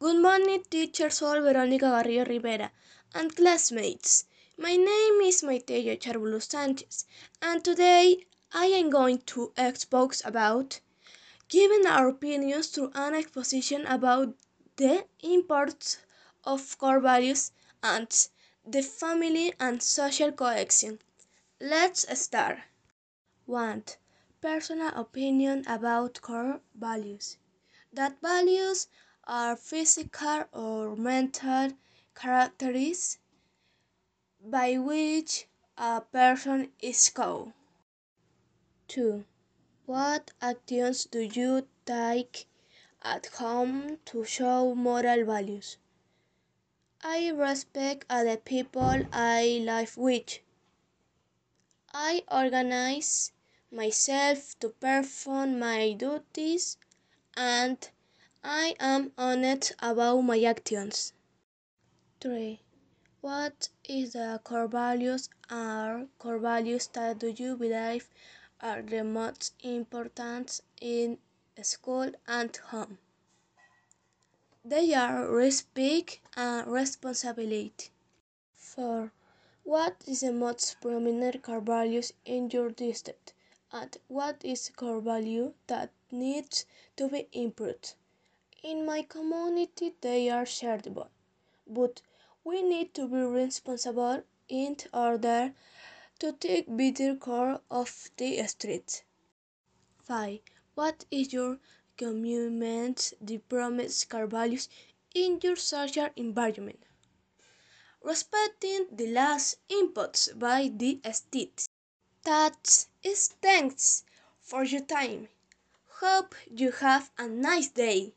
Good morning, teacher Sol Veronica Garrido Rivera and classmates. My name is Maiteya Charbulo Sanchez, and today I am going to expose about giving our opinions through an exposition about the importance of core values and the family and social cohesion. Let's start. 1. Personal opinion about core values. That values are physical or mental characteristics by which a person is called. 2. What actions do you take at home to show moral values? I respect other people I live with. I organize myself to perform my duties and I am honest about my actions. 3. What is the core values or core values that do you believe are the most important in school and home? They are respect and responsibility. 4. What is the most prominent core values in your district? And what is core value that needs to be improved? In my community, they are shareable, but we need to be responsible in order to take better care of the streets. 5. What is your commitment to promise core values in your social environment? Respecting the last inputs by the state. That is thanks for your time. Hope you have a nice day.